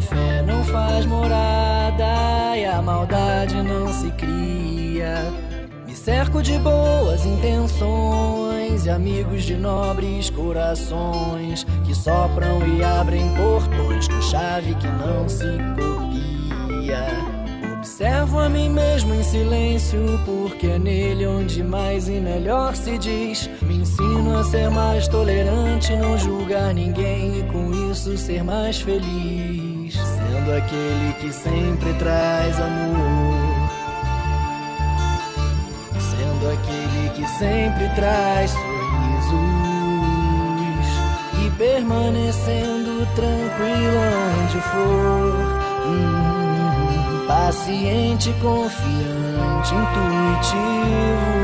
A fé não faz morada e a maldade não se cria. Me cerco de boas intenções e amigos de nobres corações que sopram e abrem portões com chave que não se copia. Observo a mim mesmo em silêncio, porque é nele onde mais e melhor se diz. Me ensino a ser mais tolerante, não julgar ninguém e com isso ser mais feliz. Sendo aquele que sempre traz amor. Sendo aquele que sempre traz sorrisos. E permanecendo tranquilo onde for. Hum, paciente, confiante, intuitivo.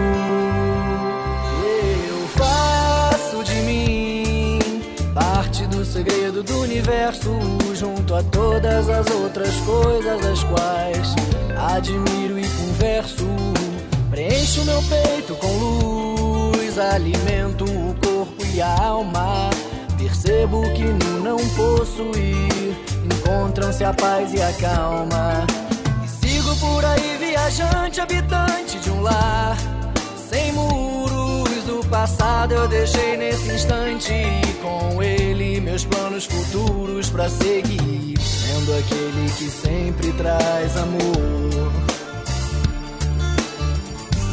Segredo do universo, junto a todas as outras coisas das quais admiro e converso. Preencho meu peito com luz, alimento o corpo e a alma. Percebo que no não possuir encontram-se a paz e a calma. E sigo por aí viajante, habitante de um lar sem muros. Passado eu deixei nesse instante e com ele meus planos futuros pra seguir. Sendo aquele que sempre traz amor.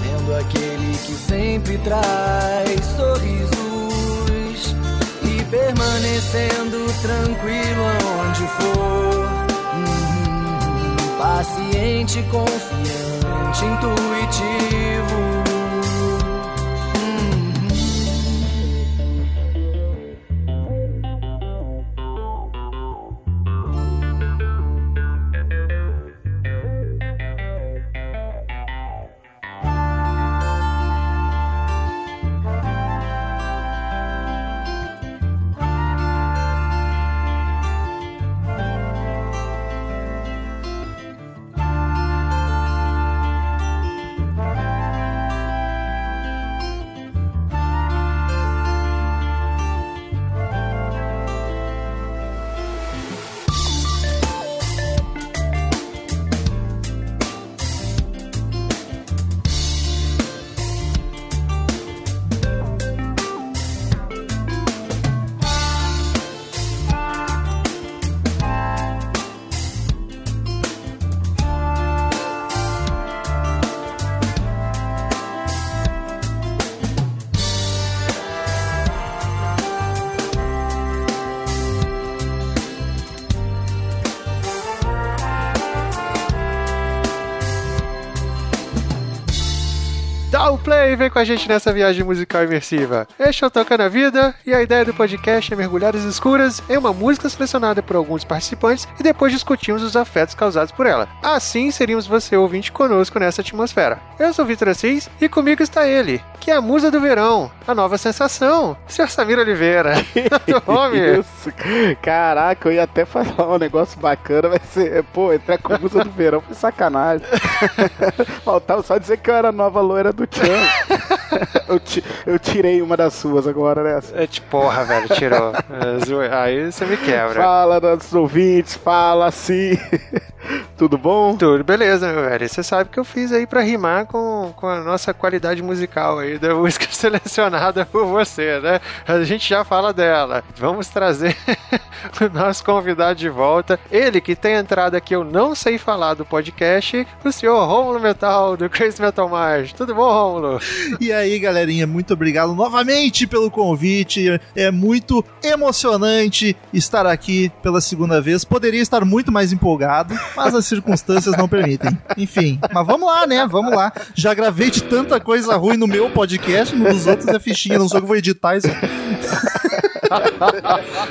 Sendo aquele que sempre traz sorrisos e permanecendo tranquilo onde for. Uhum, paciente, confiante, intuitivo. E vem com a gente nessa viagem musical imersiva. Este é o Toca na Vida e a ideia do podcast é mergulhar as escuras em uma música selecionada por alguns participantes e depois discutirmos os afetos causados por ela. Assim seríamos você ouvinte conosco nessa atmosfera. Eu sou Vitor Assis e comigo está ele, que é a musa do verão, a nova sensação, Sr. Samir Oliveira. Tome! Isso. Caraca, eu ia até falar um negócio bacana, vai ser, pô, entrar com a musa do verão foi sacanagem. Faltava só dizer que eu era a nova loira do Tchan. eu, eu tirei uma das suas agora, né? É tipo, porra, velho, tirou. É, Aí você me quebra. Fala, nossos ouvintes, fala assim. tudo bom? Tudo beleza, meu velho. Você sabe que eu fiz aí pra rimar com, com a nossa qualidade musical aí da música selecionada por você, né? A gente já fala dela. Vamos trazer o nosso convidado de volta. Ele que tem entrada que eu não sei falar do podcast, o senhor Rômulo Metal, do Crazy Metal March. Tudo bom, Rômulo? E aí, galerinha, muito obrigado novamente pelo convite. É muito emocionante estar aqui pela segunda vez. Poderia estar muito mais empolgado, mas as circunstâncias não permitem. Enfim, mas vamos lá, né? Vamos lá. Já gravei de tanta coisa ruim no meu podcast, no dos outros é fichinha, não sou que vou editar isso.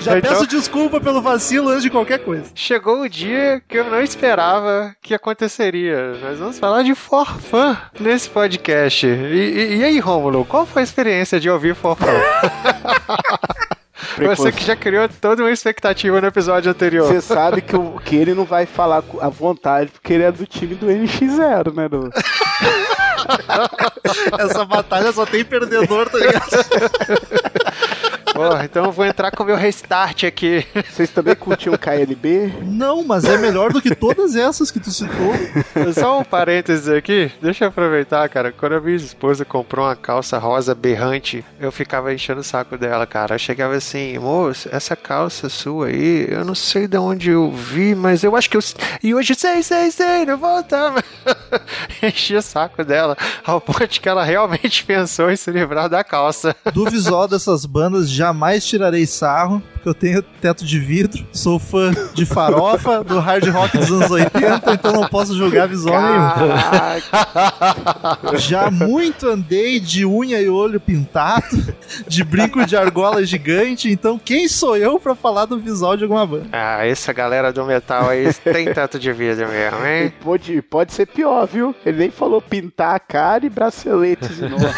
Já Então- peço desculpa pelo vacilo antes de qualquer coisa. Chegou o dia que eu não esperava que aconteceria. Nós vamos falar de forfã nesse podcast. E, e- e aí, Rômulo, qual foi a experiência de ouvir forfã? Você que já criou toda uma expectativa no episódio anterior. Você sabe que, o- que ele não vai falar à vontade, porque ele é do time do NX0, né? Do... Essa batalha só tem perdedor, tá ligado? Porra, então eu vou entrar com o meu restart aqui. Vocês também curtiam KLB? Não, mas é melhor do que todas essas que tu citou. Só um parênteses aqui, deixa eu aproveitar, cara. Quando a minha esposa comprou uma calça rosa berrante, eu ficava enchendo o saco dela, cara. Eu chegava assim, moço, essa calça sua aí, eu não sei de onde eu vi, mas eu acho que eu. E hoje, sei, sei, sei, não voltava. Enchi o saco dela, ao ponto que ela realmente pensou em se livrar da calça. Do visual dessas bandas, jamais tirarei sarro, porque eu tenho teto de vidro, sou fã de farofa, do hard rock dos anos 80, então não posso julgar visual nenhum. Já muito andei de unha e olho pintado, de brinco de argola gigante, então quem sou eu pra falar do visual de alguma banda? Ah, essa galera do metal aí tem tanto de vida mesmo, e hein? pode, pode ser pior, viu? Ele nem falou pintar a cara e braceletes enormes.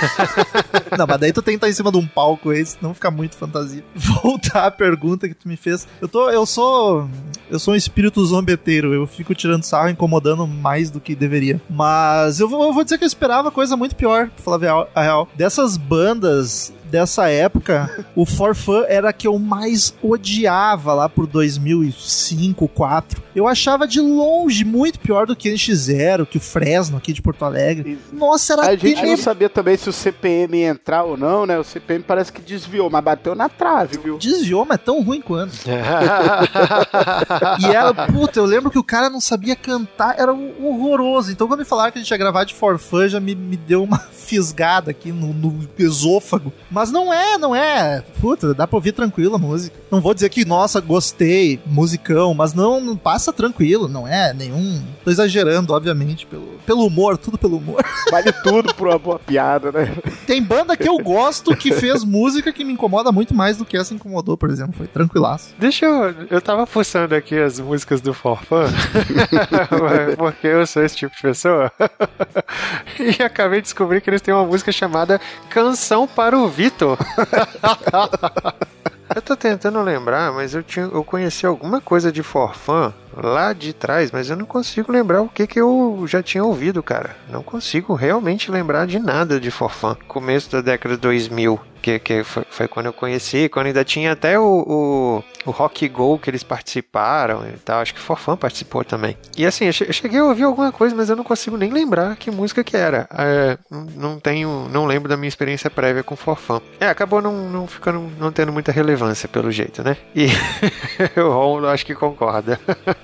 Não, mas daí tu tem que estar em cima de um palco aí, senão fica muito fantasia. Voltar à pergunta que tu me fez. Eu tô, eu sou, eu sou um espírito zombeteiro, eu fico tirando sarro, incomodando mais do que deveria. Mas eu vou, eu vou dizer que eu esperava coisa muito pior, pra falar a real. Dessas bandas dessa época, o For Fun era a que eu mais odiava lá por 2005, 2004. Eu achava de longe muito pior do que o NX0, que o Fresno aqui de Porto Alegre. Nossa, era A gente não sabia também se o CPM ia entrar ou não, né? O CPM parece que desviou, mas bateu na trave, viu? Desviou, mas é tão ruim quanto. E era, puta, eu lembro que o cara não sabia cantar, era horroroso. Então quando me falaram que a gente ia gravar de For Fun, já me, me deu uma fisgada aqui no, no esôfago. Mas não é, não é. Puta, dá pra ouvir tranquilo a música. Não vou dizer que, nossa, gostei, musicão, mas não, não passa tranquilo, não é nenhum. Tô exagerando, obviamente, pelo, pelo humor, tudo pelo humor. Vale tudo por uma boa piada, né? Tem banda que eu gosto que fez música que me incomoda muito mais do que essa incomodou, por exemplo. Foi tranquilaço. Deixa eu. Eu tava fuçando aqui as músicas do Forfã, porque eu sou esse tipo de pessoa. e acabei de descobrir que eles têm uma música chamada Canção para o Vitor. Eu tô tentando lembrar, mas eu, tinha, eu conheci alguma coisa de Forfã lá de trás, mas eu não consigo lembrar o que, que eu já tinha ouvido, cara. Não consigo realmente lembrar de nada de Forfã. Começo da década de 2000, que, que foi, foi quando eu conheci, quando ainda tinha até o, o, o Rock Go que eles participaram e tal. Acho que Forfã participou também. E assim, eu che- eu cheguei a ouvir alguma coisa, mas eu não consigo nem lembrar que música que era. É, não tenho, não lembro da minha experiência prévia com Forfã. É, acabou não, não ficando, não tendo muita relevância pelo jeito, né? E o Romulo acho que concorda.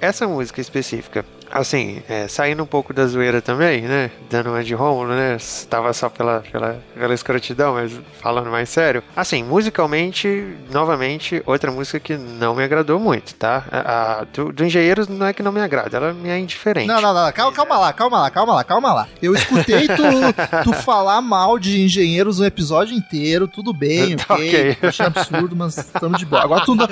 Essa música específica, assim, é, saindo um pouco da zoeira também, né? Dando uma de Rômulo, né? Tava só pela, pela, pela escrotidão, mas falando mais sério. Assim, musicalmente, novamente, outra música que não me agradou muito, tá? A, a- do, do Engenheiros não é que não me agrada, ela me é indiferente. Não, não, não, calma, calma lá, calma lá, calma lá, calma lá. Eu escutei tu, tu falar mal de engenheiros o episódio inteiro, tudo bem, Tá ok. ok. Eu achei absurdo, mas estamos de boa. Agora tu não,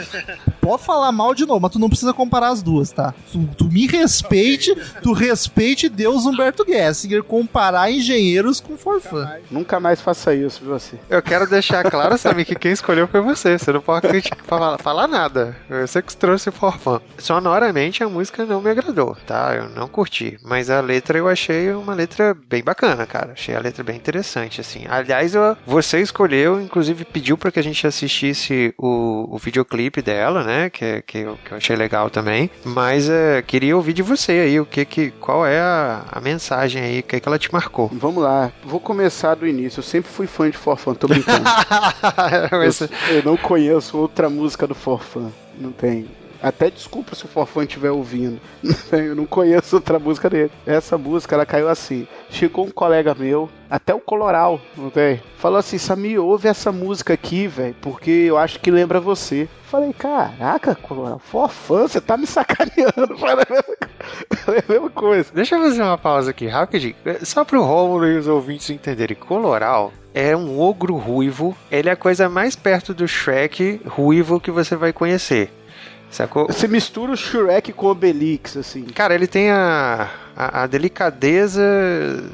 pode falar mal de novo, mas tu não precisa comparar as duas, tá? Tu, tu me respeite, tu respeite Deus Humberto Gessinger comparar engenheiros com forfã. Nunca mais faça isso, assim. Eu quero deixar claro, Samir, que quem escolheu foi você. Você não pode criticar, falar, falar nada. Você que trouxe o forfã. Sonoramente a música não me agradou, tá? Eu não curti. Mas a letra eu achei uma letra bem bacana, cara. Achei a letra bem interessante, assim. Aliás, eu- você escolheu, inclusive pediu pra que a gente assistisse o, o videoclipe dela, né? Que, que, eu, que eu achei legal também. Mas é, queria ouvir de você aí, o que que. Qual é a, a mensagem aí, o que, que ela te marcou? Vamos lá, vou começar do início. Eu sempre fui fã de Forfã, tô brincando. Mas- eu, eu não conheço outra música do Forfã. Não tem. Até desculpa se o Forfã estiver ouvindo. Eu não conheço outra música dele. Essa música, ela caiu assim. Chegou um colega meu, até o Coloral, não tem? Falou assim, Samir, ouve essa música aqui, velho, porque eu acho que lembra você. Falei, caraca, Coloral, Forfã, você tá me sacaneando. Falei a mesma coisa. Deixa eu fazer uma pausa aqui, rapidinho. Só pro Rômulo e os ouvintes entenderem. Coloral é um ogro ruivo. Ele é a coisa mais perto do Shrek ruivo que você vai conhecer. Sacou? Você mistura o Shrek com o Obelix, assim. Cara, ele tem a, a, a delicadeza,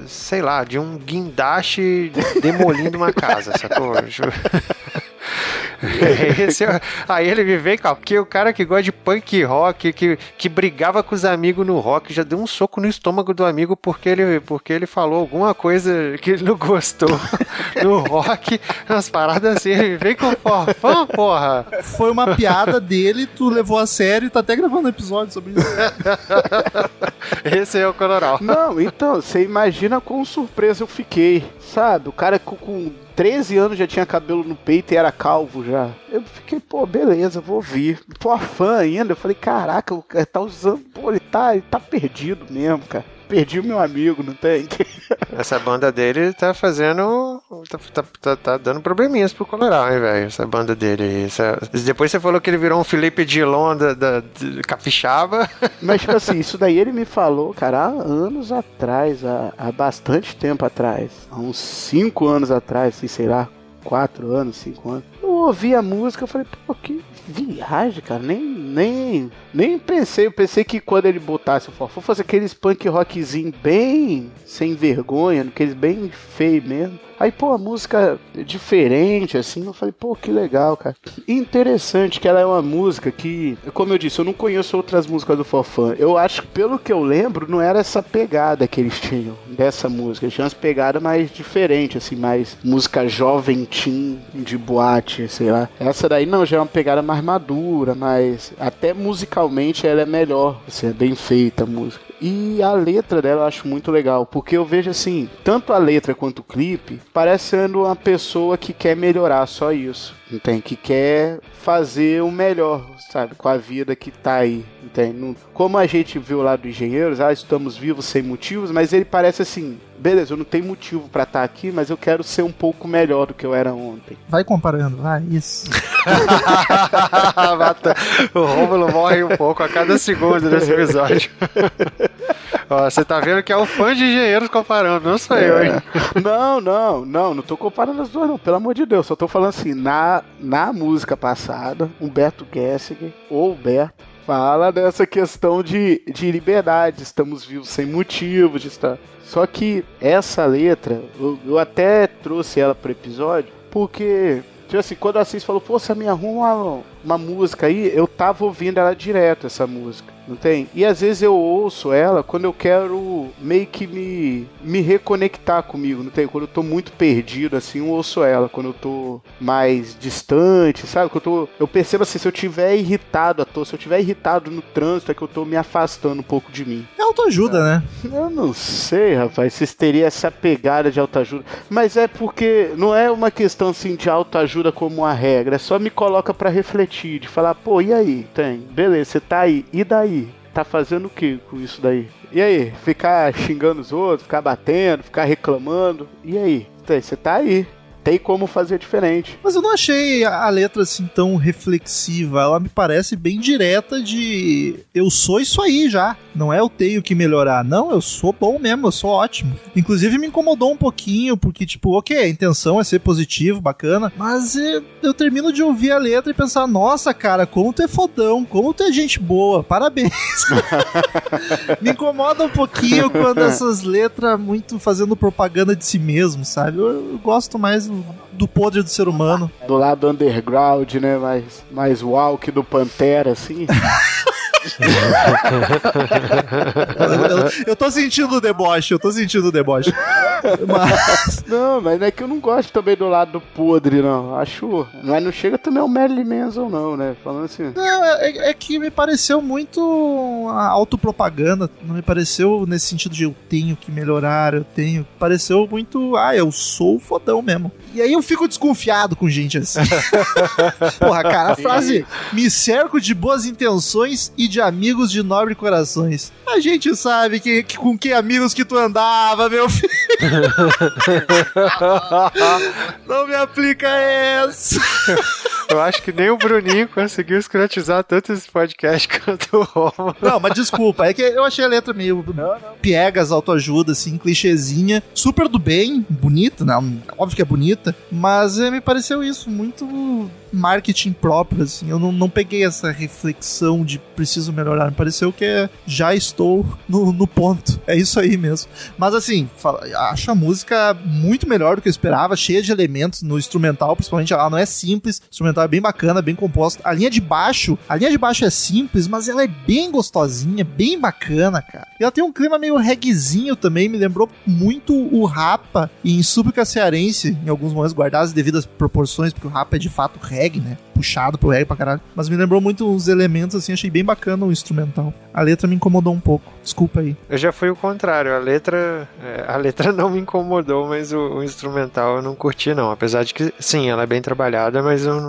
sei lá, de um guindaste demolindo uma casa, sacou? Esse é- aí ele me vem, cara, porque o cara que gosta de punk rock, que, que brigava com os amigos no rock, já deu um soco no estômago do amigo porque ele, porque ele falou alguma coisa que ele não gostou no rock, umas paradas assim, ele vem com forfã, porra. Foi uma piada dele, tu levou a sério e tá até gravando um episódio sobre isso. Esse é o Coloral. Não, então, você imagina quão surpresa eu fiquei, sabe? O cara com, com 13 anos já tinha cabelo no peito e era calvo já. Eu fiquei, pô, beleza, vou ouvir. Pô, fã ainda. Eu falei, caraca, o cara tá usando, pô, ele tá, ele tá perdido mesmo, cara. Perdi o meu amigo, não tem? Essa banda dele tá fazendo. tá, tá, tá- tá dando probleminhas pro Coloral, hein, velho? Essa banda dele. Essa- Depois você falou que ele virou um Felipe Dilon da, da, Capixaba. Mas, tipo assim, isso daí ele me falou, cara, há anos atrás, há, há bastante tempo atrás. Há uns 5 anos atrás, sei lá, 4 anos, 5 anos. Eu ouvi a música, eu falei, pô, que viagem, cara. Nem, nem, nem pensei. Eu pensei que quando ele botasse o forfã fosse aqueles punk rockzinho bem sem vergonha, aqueles bem feio mesmo. Aí, pô, a música é diferente, assim, eu falei, pô, que legal, cara. Interessante que ela é uma música que, como eu disse, eu não conheço outras músicas do Forfã. Eu acho que, pelo que eu lembro, não era essa pegada que eles tinham dessa música. Eles tinham umas pegadas mais diferentes, assim, mais música jovem teen de boate, sei lá. Essa daí não, já é uma pegada mais madura, mas até musicalmente ela é melhor, assim, é bem feita a música. E a letra dela eu acho muito legal, porque eu vejo assim, tanto a letra quanto o clipe, parecendo uma pessoa que quer melhorar, só isso. Entende? Que quer fazer o melhor, sabe? Com a vida que tá aí. Entende? Como a gente viu lá do Engenheiros, ah, estamos vivos sem motivos, mas ele parece assim, beleza, eu não tenho motivo pra estar aqui, mas eu quero ser um pouco melhor do que eu era ontem. Vai comparando, vai, isso. Mata- o Rômulo morre um pouco a cada segundo desse episódio. Ó, você tá vendo que é o fã de engenheiros comparando, não sou eu, hein? Não, não, não, não tô comparando as duas, não, pelo amor de Deus. Só tô falando assim, na, na música passada, Humberto Gessinger, ou Humberto, fala dessa questão de, de liberdade, estamos vivos sem motivo de estar. Só que essa letra, eu, eu até trouxe ela pro episódio, porque, tipo assim, quando a Assis falou, pô, você me arruma uma, uma música aí, eu tava ouvindo ela direto, essa música. Não tem? E às vezes eu ouço ela quando eu quero meio que me, me reconectar comigo, não tem? Quando eu tô muito perdido, assim, eu ouço ela. Quando eu tô mais distante, sabe? Quando eu, tô, eu percebo assim, se eu tiver irritado à toa, se eu tiver irritado no trânsito, é que eu tô me afastando um pouco de mim. É autoajuda, né? Eu não sei, rapaz, se teria essa pegada de autoajuda. Mas é porque não é uma questão assim de autoajuda como uma regra. É só me coloca pra refletir, de falar, pô, e aí? Tem, beleza, você tá aí, e daí? Tá fazendo o que com isso daí? E aí? Ficar xingando os outros, ficar batendo, ficar reclamando? E aí? Você tá aí. Tem como fazer diferente. Mas eu não achei a letra assim tão reflexiva. Ela me parece bem direta de eu sou isso aí já. Não é eu tenho que melhorar. Não, eu sou bom mesmo, eu sou ótimo. Inclusive me incomodou um pouquinho, porque, tipo, ok, a intenção é ser positivo, bacana, mas eh, eu termino de ouvir a letra e pensar, nossa, cara, como tu é fodão, como tu é gente boa, parabéns. me incomoda um pouquinho quando essas letras muito fazendo propaganda de si mesmo, sabe? Eu, eu gosto mais do, podre do ser humano. Do lado underground, né? Mais, mais walk do Pantera, assim. Eu, tô sentindo o deboche, eu tô sentindo o deboche. Mas. Não, mas não é que eu não gosto também do lado podre, não. Acho. Mas não chega também ao Marilyn Manson, não, né? Falando assim. Não, é, é que me pareceu muito a autopropaganda. Não me pareceu nesse sentido de eu tenho que melhorar, eu tenho. Pareceu muito, ah, eu sou o fodão mesmo. E aí eu fico desconfiado com gente assim. Porra, cara, a frase me cerco de boas intenções e de amigos de nobre corações. A gente sabe que, que- com que amigos que tu andava, meu filho. Não me aplica essa. Eu acho que nem o Bruninho conseguiu escrotizar tanto esse podcast quanto o Romulo. Não, mas desculpa, é que eu achei a letra meio piegas, autoajuda, assim, clichêzinha, super do bem, bonita, né? Óbvio que é bonita, mas eh, me pareceu isso, muito marketing próprio, assim. Eu não, não peguei essa reflexão de preciso melhorar, me pareceu que é, já estou no, no ponto. É isso aí mesmo. Mas assim, fala- acho a música muito melhor do que eu esperava, cheia de elementos no instrumental, principalmente ela não é simples, o instrumental é bem bacana, bem composto. A linha de baixo, a linha de baixo é simples, mas ela é bem gostosinha, bem bacana, cara. E ela tem um clima meio reguezinho também, me lembrou muito o Rapa em Súplica Cearense, em alguns momentos guardadas as devidas proporções, porque o Rapa é de fato reggae, né? Puxado pro reggae pra caralho. Mas me lembrou muito os elementos, assim, achei bem bacana o instrumental. A letra me incomodou um pouco, desculpa aí. Eu já fui o contrário. A letra, é, a letra não me incomodou, mas o, o instrumental eu não curti não. Apesar de que, sim, ela é bem trabalhada, mas eu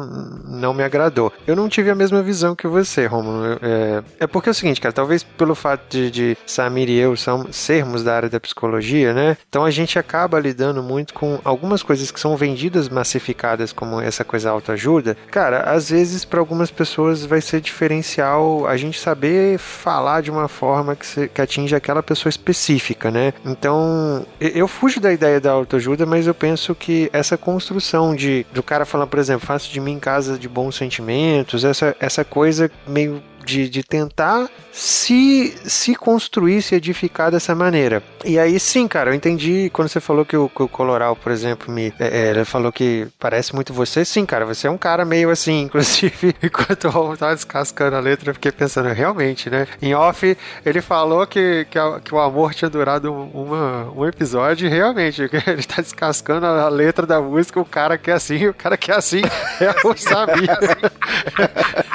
não me agradou. Eu não tive a mesma visão que você, Romulo. É, é porque é o seguinte, cara. Talvez pelo fato de, de Samir e eu são, sermos da área da psicologia, né? Então a gente acaba lidando muito com algumas coisas que são vendidas massificadas como essa coisa autoajuda. Cara, às vezes para algumas pessoas vai ser diferencial a gente saber falar de uma forma que, se, que atinge aquela pessoa específica, né? Então, eu fujo da ideia da autoajuda, mas eu penso que essa construção de do cara falar, por exemplo, faço de mim casa de bons sentimentos, essa, essa coisa meio de, de tentar se, se construir, se edificar dessa maneira. E aí sim, cara, eu entendi quando você falou que o, que o Coloral, por exemplo, me é, é, ele falou que parece muito você. Sim, cara, você é um cara meio assim, inclusive, enquanto Romulo tava descascando a letra, eu fiquei pensando, realmente, né? Em off, ele falou que, que, a- que o amor tinha durado um- uma, um episódio, e realmente, ele tá descascando a letra da música, o cara que é assim, o cara que é assim, o Sabia.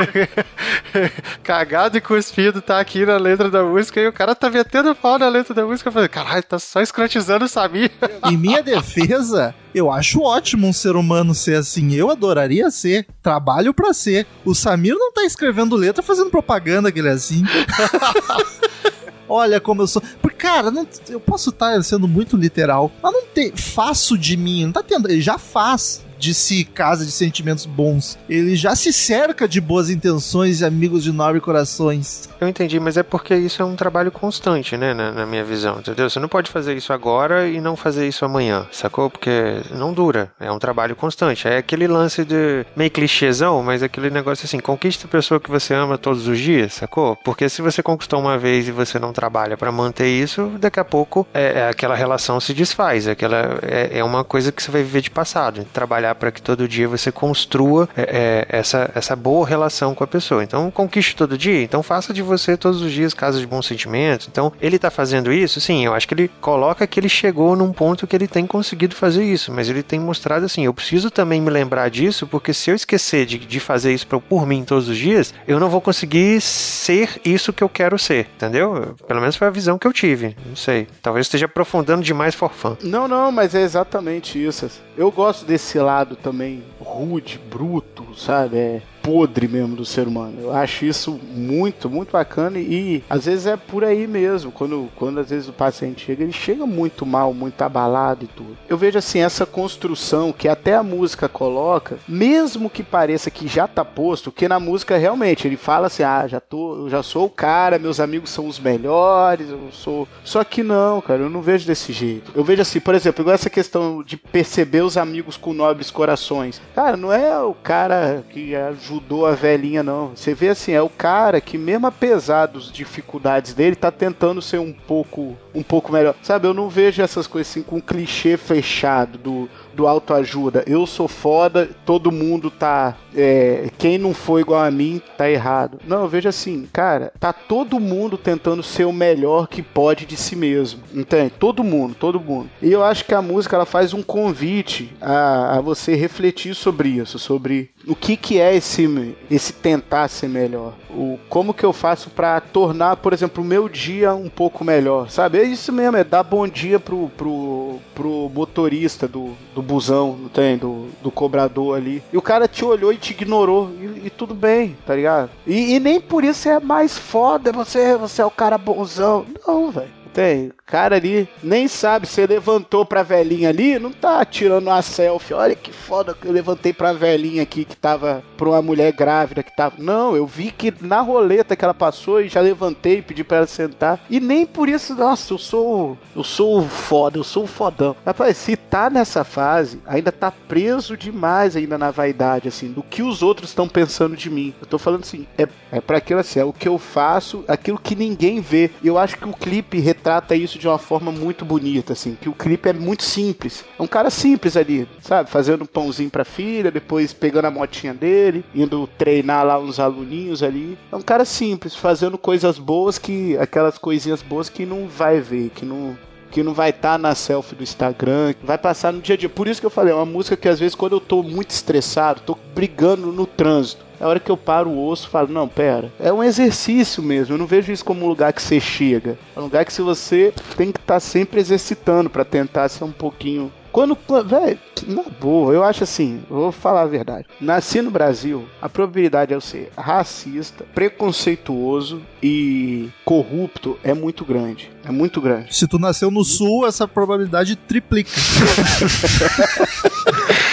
Cagado e cuspido tá aqui na letra da música e o cara tá metendo pau na letra da música. Eu falei, caralho, tá só escrotizando o Samir. Em minha defesa, eu acho ótimo um ser humano ser assim. Eu adoraria ser. Trabalho pra ser. O Samir não tá escrevendo letra fazendo propaganda que ele é assim. Olha como eu sou. Porque, cara, não- eu posso estar sendo muito literal, mas não tem. Faço de mim, não tá tendo. Ele já faz de si casa de sentimentos bons. Ele já se cerca de boas intenções e amigos de nobre corações. Eu entendi, mas é porque isso é um trabalho constante, né, na, na minha visão, entendeu? Você não pode fazer isso agora e não fazer isso amanhã, sacou? Porque não dura, é um trabalho constante. É aquele lance de meio clichêzão, mas aquele negócio assim, conquista a pessoa que você ama todos os dias, sacou? Porque se você conquistou uma vez e você não trabalha pra manter isso, daqui a pouco é, é aquela relação se desfaz, é aquela é, é uma coisa que você vai viver de passado. Trabalhar para que todo dia você construa é, é, essa, essa boa relação com a pessoa. Então, conquiste todo dia, então faça de você todos os dias casa de bons sentimentos. Então, ele tá fazendo isso, sim, eu acho que ele coloca que ele chegou num ponto que ele tem conseguido fazer isso, mas ele tem mostrado assim, eu preciso também me lembrar disso, porque se eu esquecer de, de fazer isso por mim todos os dias, eu não vou conseguir ser isso que eu quero ser, entendeu? Pelo menos foi a visão que eu tive, não sei. Talvez esteja aprofundando demais for. Não, não, mas é exatamente isso. Eu gosto desse lado também rude, bruto, sabe? É podre mesmo do ser humano. Eu acho isso muito, muito bacana e às vezes é por aí mesmo. Quando, quando às vezes o paciente chega, ele chega muito mal, muito abalado e tudo. Eu vejo assim, essa construção que até a música coloca, mesmo que pareça que já tá posto, que na música realmente ele fala assim: ah, já tô, eu já sou o cara, meus amigos são os melhores, eu sou. Só que não, cara, eu não vejo desse jeito. Eu vejo assim, por exemplo, igual essa questão de perceber os amigos com nobres corações. Cara, não é o cara que ajudou a velhinha, não. Você vê assim, é o cara que, mesmo apesar das dificuldades dele, tá tentando ser um pouco um pouco melhor. Sabe, eu não vejo essas coisas assim com clichê fechado do, do autoajuda. Eu sou foda, todo mundo tá. É, quem não foi igual a mim tá errado. Não, eu vejo assim, cara, tá todo mundo tentando ser o melhor que pode de si mesmo. Entende? Todo mundo, todo mundo. E eu acho que a música ela faz um convite a, a você refletir sobre isso, sobre o que, que é esse, esse tentar ser melhor. O, como que eu faço para tornar, por exemplo, o meu dia um pouco melhor, sabe? É isso mesmo, é dar bom dia pro, pro, pro motorista do, do busão, não tem? Do, do cobrador ali. E o cara te olhou e te ignorou. E, e tudo bem, tá ligado? E, e, nem por isso é mais foda, você, você é o cara bonzão. Não, velho. Tem, cara ali nem sabe, você levantou pra velhinha ali, não tá tirando uma selfie. Olha que foda que eu levantei pra velhinha aqui que tava pra uma mulher grávida que tava. Não, eu vi que na roleta que ela passou e já levantei e pedi pra ela sentar. E nem por isso, nossa, eu sou. Eu sou foda, eu sou fodão. Rapaz, se tá nessa fase, ainda tá preso demais ainda na vaidade, assim, do que os outros estão pensando de mim. Eu tô falando assim, é, é pra aquilo assim, é o que eu faço, aquilo que ninguém vê. Eu acho que o clipe retrata isso de uma forma muito bonita, assim, que o clipe é muito simples. É um cara simples ali, sabe? Fazendo um pãozinho pra filha, depois pegando a motinha dele, indo treinar lá uns aluninhos ali. É um cara simples, fazendo coisas boas que. aquelas coisinhas boas que não vai ver, que não, que não vai estar tá na selfie do Instagram, vai passar no dia a dia. Por isso que eu falei, é uma música que às vezes quando eu tô muito estressado, tô brigando no trânsito, é a hora que eu paro o osso e falo, não, pera, é um exercício mesmo, eu não vejo isso como um lugar que você chega. É um lugar que se você tem que estar tá sempre exercitando para tentar ser um pouquinho quando, velho, na boa, eu acho assim, vou falar a verdade. Nasci no Brasil, a probabilidade de eu ser racista, preconceituoso e corrupto é muito grande. É muito grande. Se tu nasceu no sul, essa probabilidade triplica.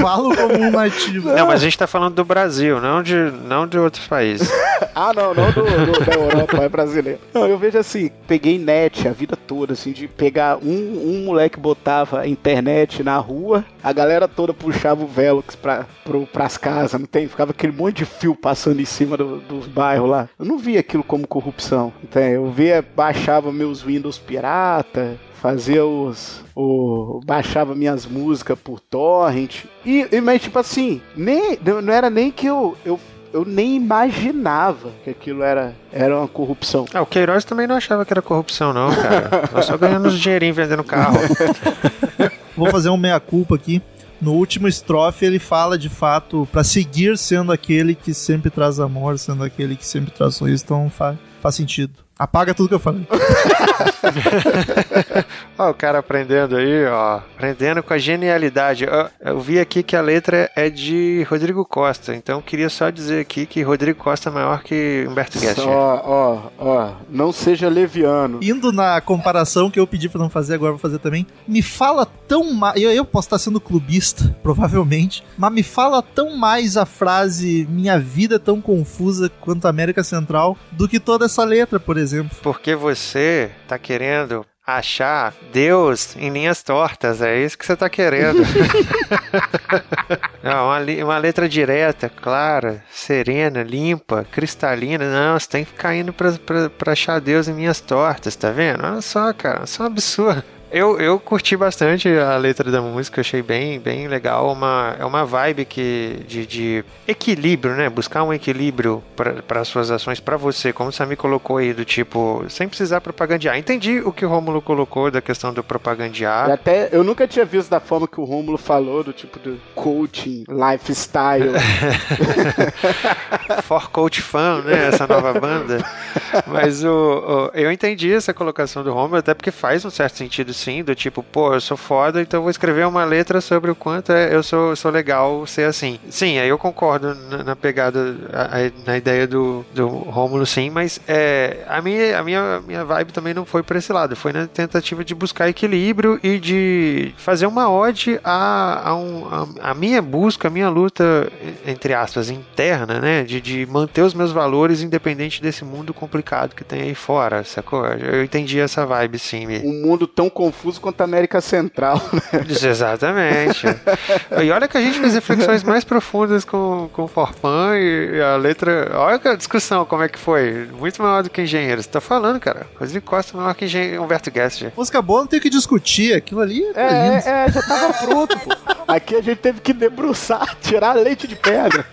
Falo como um nativo. Não, mas a gente tá falando do Brasil, não de, não de outros países. ah, não, não do, do, da Europa, é brasileiro. Não, eu vejo assim, peguei net a vida toda, assim, de pegar um, um moleque botava internet na rua, a galera toda puxava o Velox pra, pro, pras casas, não tem? Ficava aquele monte de fio passando em cima do, dos bairros lá. Eu não via aquilo como corrupção, tem? Eu via, baixava meus Windows pirata, fazia os. O, baixava minhas músicas por torrent. E, e, mas, tipo assim, nem, não era nem que eu, eu eu nem imaginava que aquilo era, era uma corrupção. Ah, o Queiroz também não achava que era corrupção, não, cara. Nós só ganhamos dinheirinho vendendo carro. Vou fazer um meia-culpa aqui. No último estrofe ele fala de fato para seguir sendo aquele que sempre traz amor, sendo aquele que sempre traz sorriso, então faz, faz sentido. Apaga tudo que eu falei. ó, o cara aprendendo aí, ó. Aprendendo com a genialidade. Eu, eu, vi aqui que a letra é de Rodrigo Costa, então queria só dizer aqui que Rodrigo Costa é maior que Humberto Guest. Ó, ó, ó, não seja leviano. Indo na comparação que eu pedi para não fazer, agora vou fazer também. Me fala tão mais. Eu, eu posso estar sendo clubista, provavelmente, mas me fala tão mais a frase Minha vida é tão confusa quanto a América Central do que toda essa letra, por exemplo exemplo. Porque você tá querendo achar Deus em linhas tortas, é isso que você tá querendo. Não, uma, uma, letra direta, clara, serena, limpa, cristalina. Não, você tem que ficar indo pra, pra, pra achar Deus em linhas tortas, tá vendo? Olha só, cara, isso é um absurdo. Eu, eu curti bastante a letra da música, achei bem, bem legal. Uma, é uma vibe que, de, de equilíbrio, né? Buscar um equilíbrio para as suas ações para você, como você me colocou aí, do tipo, sem precisar propagandear. Entendi o que o Rômulo colocou da questão do propagandear. E até eu nunca tinha visto da forma que o Rômulo falou, do tipo do coaching, lifestyle. For Coach Fan, né? Essa nova banda. Mas o, o- eu entendi essa colocação do Romulo, até porque faz um certo sentido sim, do tipo, pô, eu sou foda, então vou escrever uma letra sobre o quanto é- eu sou, sou legal ser assim. Sim, aí eu concordo na, na pegada, a- na ideia do, do Rômulo, sim, mas é, a, minha, a minha, minha vibe também não foi por esse lado, foi na tentativa de buscar equilíbrio e de fazer uma ode a, a, um, a, a minha busca, a minha luta, entre aspas, interna, né? De, de manter os meus valores independente desse mundo complicado que tem aí fora, sacou? Eu entendi essa vibe, sim. Um mundo tão confuso quanto a América Central. né? Exatamente. e olha que a gente fez reflexões mais profundas com, com o Forfan e a letra. Olha a discussão, como é que foi. Muito maior do que engenheiros. Tá falando, cara. Rodrigo Costa é maior que engenheiro, Humberto Guest. Música boa não tem que discutir, aquilo ali é, É, lindo. é, é, já tava pronto, pô. Aqui a gente teve que debruçar, tirar leite de pedra.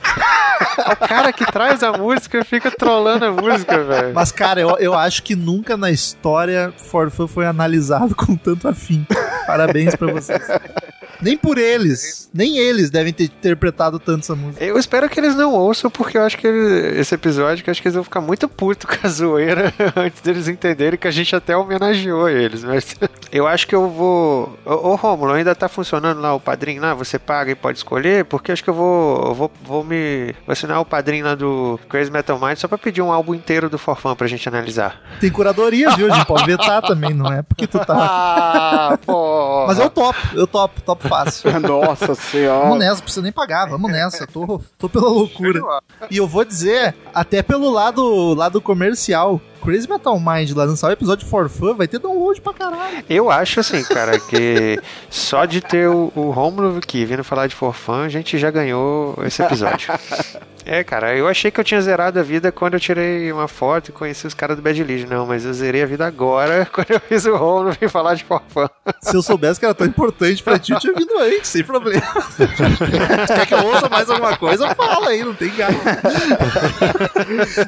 O cara que traz a música fica trollando a música, velho. Mas, cara, eu, eu acho que nunca na história Forfã foi analisado com tanto afim. Parabéns pra vocês. Nem por eles, nem eles devem ter interpretado tanto essa música. Eu espero que eles não ouçam, porque eu acho que ele- esse episódio, que eu acho que eles vão ficar muito putos com a zoeira antes deles entenderem que a gente até homenageou eles. Mas eu acho que eu vou. Ô, ô Rômulo, ainda tá funcionando lá o padrinho lá? Você paga e pode escolher? Porque acho que eu vou. eu vou, vou me. Vou assinar o padrinho lá do Crazy Metal Mind só pra pedir um álbum inteiro do Forfã pra gente analisar. Tem curadoria, viu? A gente pode vetar também, não é? Porque tu tá. Ah, pô! Mas eu topo, eu topo, topo fácil. Nossa Vamos senhora. nessa, não precisa nem pagar, vamos nessa, tô, tô pela loucura. E eu vou dizer, até pelo lado, lado comercial, Crazy Metal Mind lá lançar o episódio for fun vai ter download pra caralho. Eu acho assim, cara, que só de ter o, o Romulo aqui vindo falar de Forfã, a gente já ganhou esse episódio. É, cara, eu achei que eu tinha zerado a vida quando eu tirei uma foto e conheci os caras do Bad Legion. Não, mas eu zerei a vida agora quando eu fiz o Romulo vir falar de Forfã. Se eu soubesse que era tão importante pra ti, eu tinha vindo antes, sem problema. Quer que eu ouça mais alguma coisa? Fala aí, não tem gato.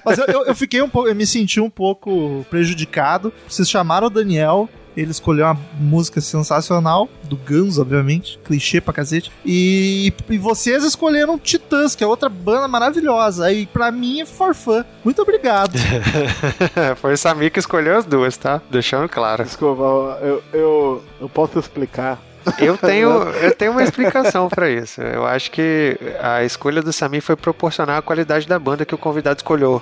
Mas eu, eu, eu fiquei um pouco, eu me senti um pouco prejudicado. Vocês chamaram o Daniel, ele escolheu uma música sensacional, do Guns, obviamente, clichê pra cacete. E, e vocês escolheram Titãs, que é outra banda maravilhosa. Aí, pra mim, é for fun. Muito obrigado. Foi o Samir que escolheu as duas, tá? Deixando claro. Desculpa, eu, eu, eu posso explicar. Eu tenho, eu tenho uma explicação pra isso. Eu acho que a escolha do Samir foi proporcionar a qualidade da banda que o convidado escolheu.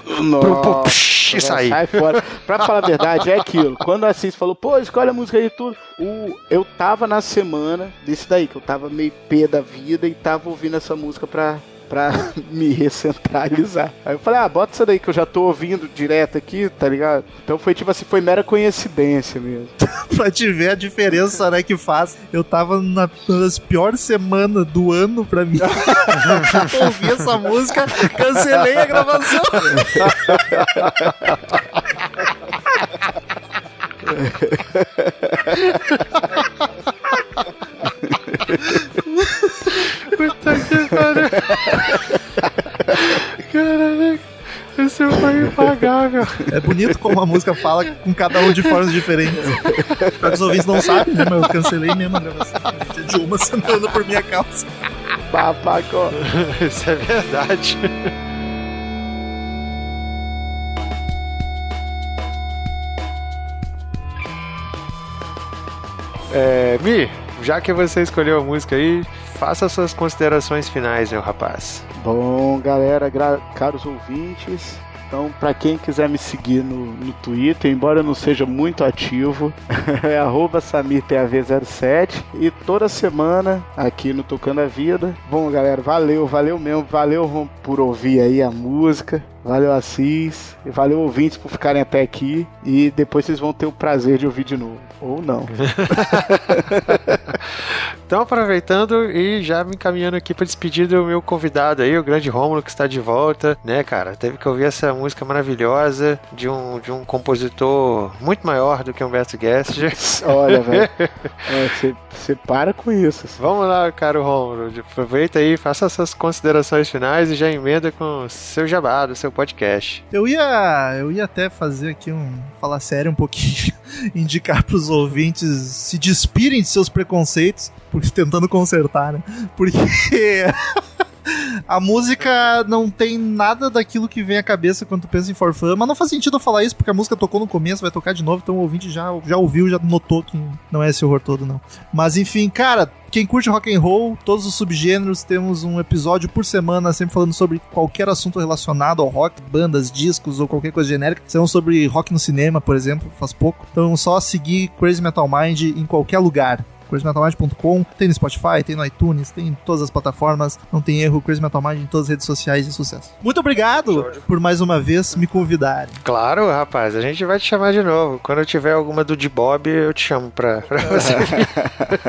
Psh, Isso aí. Sai fora. Pra falar a verdade, é aquilo. Quando a Assis falou, pô, escolhe a música aí e tudo. O, eu tava na semana desse daí, que eu tava meio pé da vida e tava ouvindo essa música pra, pra me recentralizar. Aí eu falei, ah, bota essa daí que eu já tô ouvindo direto aqui, tá ligado? Então foi tipo assim, foi mera coincidência mesmo. pra te ver a diferença né, que faz. Eu tava na, das piores semanas do ano pra mim. Ouvi essa música, cancelei a gravação. É bonito como a música fala com cada um de formas diferentes. Pra que os ouvintes não sabem, né? Mas eu cancelei mesmo a gravação. De uma semana por minha causa. Babaco. Isso é verdade. É, Mi, já que você escolheu a música aí, faça suas considerações finais, meu rapaz. Bom, galera, gra- caros ouvintes. Então, pra quem quiser me seguir no, no Twitter, embora eu não seja muito ativo, é arroba SamirTAV07 e toda semana aqui no Tocando a Vida. Bom, galera, valeu, valeu mesmo, valeu por ouvir aí a música, valeu Assis, e valeu ouvintes por ficarem até aqui e depois vocês vão ter o prazer de ouvir de novo, ou não. Então, aproveitando e já me encaminhando aqui para despedir do meu convidado aí, o grande Rômulo, que está de volta, né, cara? Teve que ouvir essa música maravilhosa de um, de um compositor muito maior do que Humberto Guest. Olha, velho, você para com isso. Vamos lá, caro Rômulo. Aproveita aí, faça suas considerações finais e já emenda com seu jabá do seu podcast. Eu ia, eu ia até fazer aqui um. falar sério um pouquinho, indicar pros ouvintes se despirem de seus preconceitos, porque tentando consertar, né? Porque A música não tem nada daquilo que vem à cabeça quando tu pensa em For Fun, mas não faz sentido eu falar isso, porque a música tocou no começo, vai tocar de novo, então o ouvinte já, já ouviu, já notou que não é esse horror todo, não. Mas enfim, cara, quem curte rock and roll, todos os subgêneros, temos um episódio por semana sempre falando sobre qualquer assunto relacionado ao rock, bandas, discos ou qualquer coisa genérica. São sobre rock no cinema, por exemplo, faz pouco. Então só seguir Crazy Metal Mind em qualquer lugar crazymetalmind.com, tem no Spotify, tem no iTunes, tem em todas as plataformas, não tem erro, Crazy Metal Mind em todas as redes sociais de sucesso. Muito obrigado por mais uma vez me convidarem. Claro, rapaz, a gente vai te chamar de novo. Quando eu tiver alguma do de Bob, eu te chamo pra, pra você.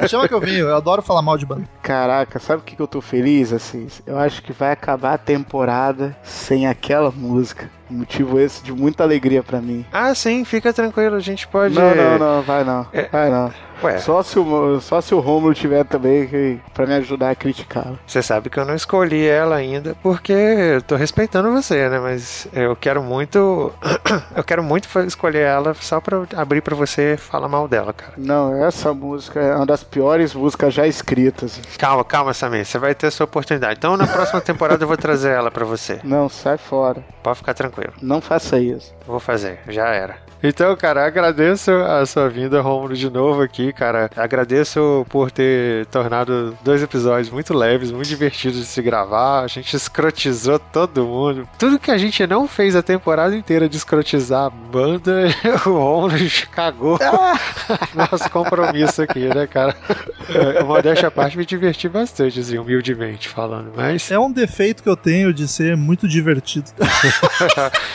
Chama que eu venho, eu adoro falar mal de banda. Caraca, sabe o que, que eu tô feliz, assim? Eu acho que vai acabar a temporada sem aquela música. Motivo esse de muita alegria pra mim. ah, sim, fica tranquilo, a gente pode. Não, não, não, vai não. É. Vai não. Ué, Só se o, só se o Romulo tiver também que, pra me ajudar a criticá-la. você sabe que eu não escolhi ela ainda porque eu tô respeitando você, né? Mas eu quero muito. eu quero muito escolher ela só pra abrir pra você falar mal dela, cara. Não, essa música é uma das piores músicas já escritas. Calma, calma, Samir, você vai ter sua oportunidade. Então na próxima temporada eu vou trazer ela pra você. Não, sai fora. Pode ficar tranquilo. Não faça isso. Vou fazer, já era. Então, cara, agradeço a sua vinda, Romulo, de novo aqui, cara. Agradeço por ter tornado dois episódios muito leves, muito divertidos de se gravar. A gente escrotizou todo mundo. Tudo que a gente não fez a temporada inteira de escrotizar a banda, o Romulo cagou nosso compromisso aqui, né, cara? É, modéstia à parte, me diverti bastante, assim, humildemente falando, mas... É um defeito que eu tenho de ser muito divertido.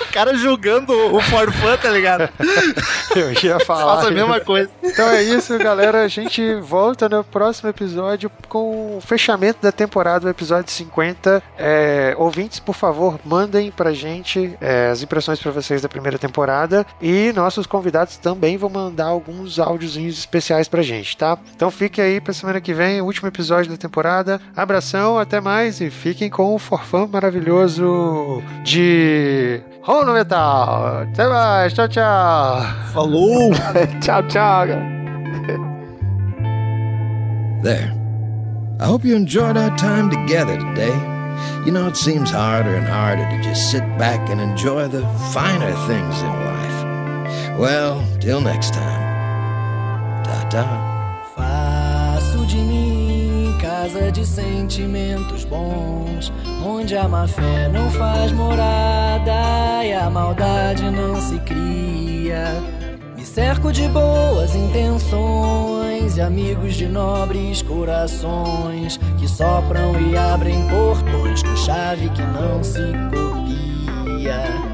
o cara julgando o For Fun, tá ligado? Eu ia falar. Faça a mesma coisa. Então é isso, galera. A gente volta no próximo episódio com o fechamento da temporada, o episódio 50. É, ouvintes, por favor, mandem pra gente é, as impressões pra vocês da primeira temporada. E nossos convidados também vão mandar alguns áudiozinhos especiais pra gente, tá? Então fique aí pra semana que vem, o último episódio da temporada. Abração, até mais e fiquem com o forfã maravilhoso de Rono Metal. Até mais, tchau, tchau. Falou! tchau, tchau. There. I hope you enjoyed our time together today. You know, it seems harder and harder to just sit back and enjoy the finer things in life. Well, till next time. Ta ta. De mim casa de sentimentos bons, onde a má fé não faz morada e a maldade não se cria. Me cerco de boas intenções e amigos de nobres corações que sopram e abrem portões com chave que não se copia.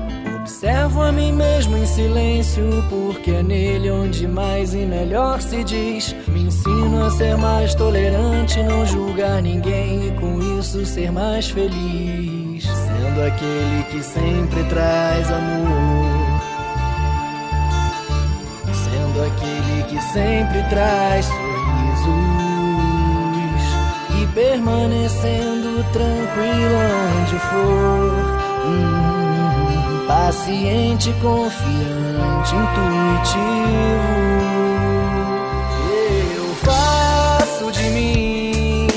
Observo a mim mesmo em silêncio, porque é nele onde mais e melhor se diz. Me ensino a ser mais tolerante, não julgar ninguém e com isso ser mais feliz. Sendo aquele que sempre traz amor. Sendo aquele que sempre traz sorrisos. E permanecendo tranquilo onde for. Hum, paciente, confiante, intuitivo. Eu faço de mim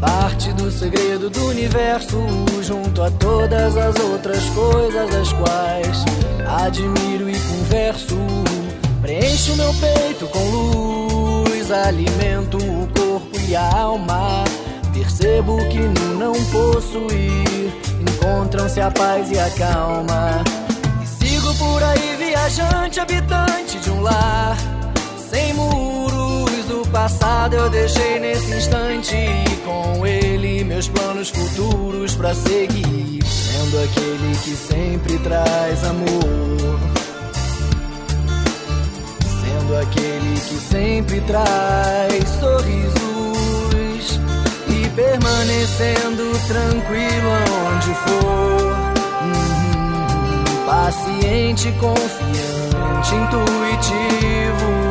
parte do segredo do universo, junto a todas as outras coisas das quais admiro e converso. Preencho meu peito com luz, alimento o corpo e a alma. Percebo que no não possuir encontram-se a paz e a calma. Por aí viajante, habitante de um lar sem muros. O passado eu deixei nesse instante e com ele meus planos futuros pra seguir. Sendo aquele que sempre traz amor. Sendo aquele que sempre traz sorrisos e permanecendo tranquilo aonde for. Paciente, confiante, intuitivo.